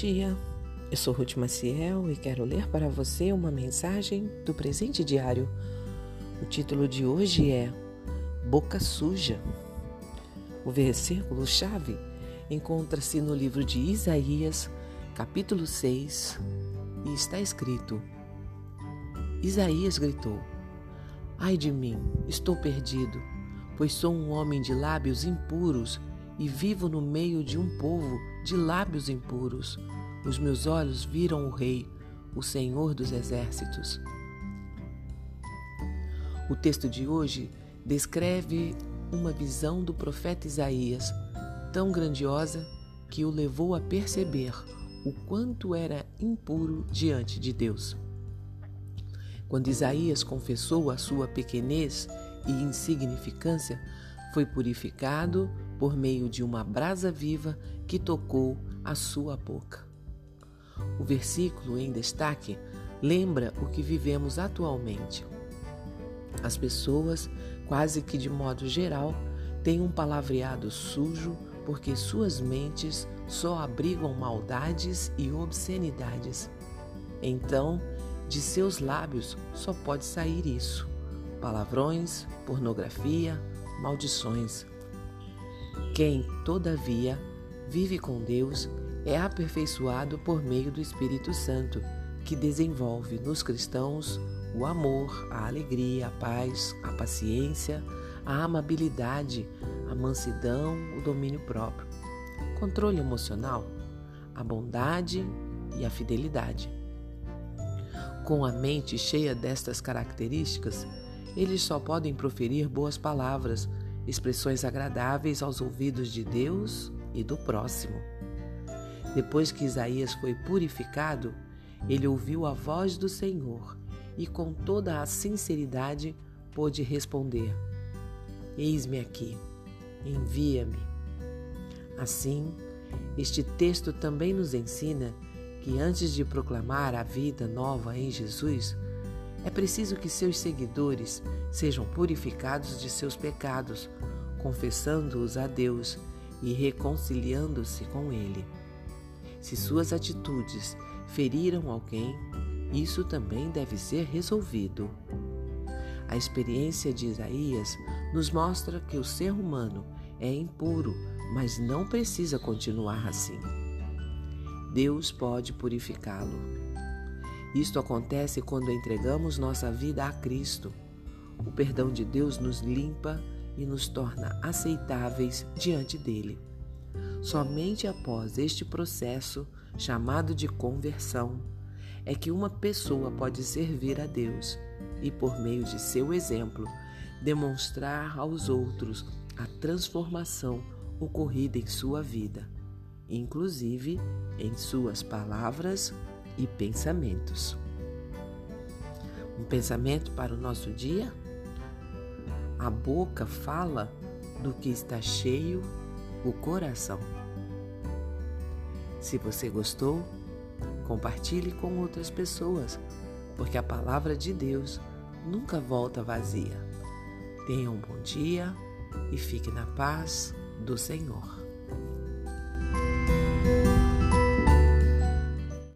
dia, eu sou Ruth Maciel e quero ler para você uma mensagem do presente diário. O título de hoje é Boca Suja. O versículo-chave encontra-se no livro de Isaías, capítulo 6, e está escrito: Isaías gritou: Ai de mim, estou perdido, pois sou um homem de lábios impuros e vivo no meio de um povo de lábios impuros. Os meus olhos viram o Rei, o Senhor dos Exércitos. O texto de hoje descreve uma visão do profeta Isaías tão grandiosa que o levou a perceber o quanto era impuro diante de Deus. Quando Isaías confessou a sua pequenez e insignificância, foi purificado por meio de uma brasa viva que tocou a sua boca. O versículo em destaque lembra o que vivemos atualmente. As pessoas, quase que de modo geral, têm um palavreado sujo porque suas mentes só abrigam maldades e obscenidades. Então, de seus lábios só pode sair isso: palavrões, pornografia, maldições. Quem, todavia, vive com Deus é aperfeiçoado por meio do Espírito Santo, que desenvolve nos cristãos o amor, a alegria, a paz, a paciência, a amabilidade, a mansidão, o domínio próprio, controle emocional, a bondade e a fidelidade. Com a mente cheia destas características, eles só podem proferir boas palavras expressões agradáveis aos ouvidos de Deus e do próximo. Depois que Isaías foi purificado, ele ouviu a voz do Senhor e, com toda a sinceridade, pôde responder: Eis-me aqui, envia-me. Assim, este texto também nos ensina que antes de proclamar a vida nova em Jesus, é preciso que seus seguidores sejam purificados de seus pecados, confessando-os a Deus e reconciliando-se com Ele. Se suas atitudes feriram alguém, isso também deve ser resolvido. A experiência de Isaías nos mostra que o ser humano é impuro, mas não precisa continuar assim. Deus pode purificá-lo. Isto acontece quando entregamos nossa vida a Cristo. O perdão de Deus nos limpa e nos torna aceitáveis diante dele. Somente após este processo, chamado de conversão, é que uma pessoa pode servir a Deus e, por meio de seu exemplo, demonstrar aos outros a transformação ocorrida em sua vida, inclusive em suas palavras e pensamentos. Um pensamento para o nosso dia? A boca fala do que está cheio o coração. Se você gostou, compartilhe com outras pessoas, porque a palavra de Deus nunca volta vazia. Tenha um bom dia e fique na paz do Senhor.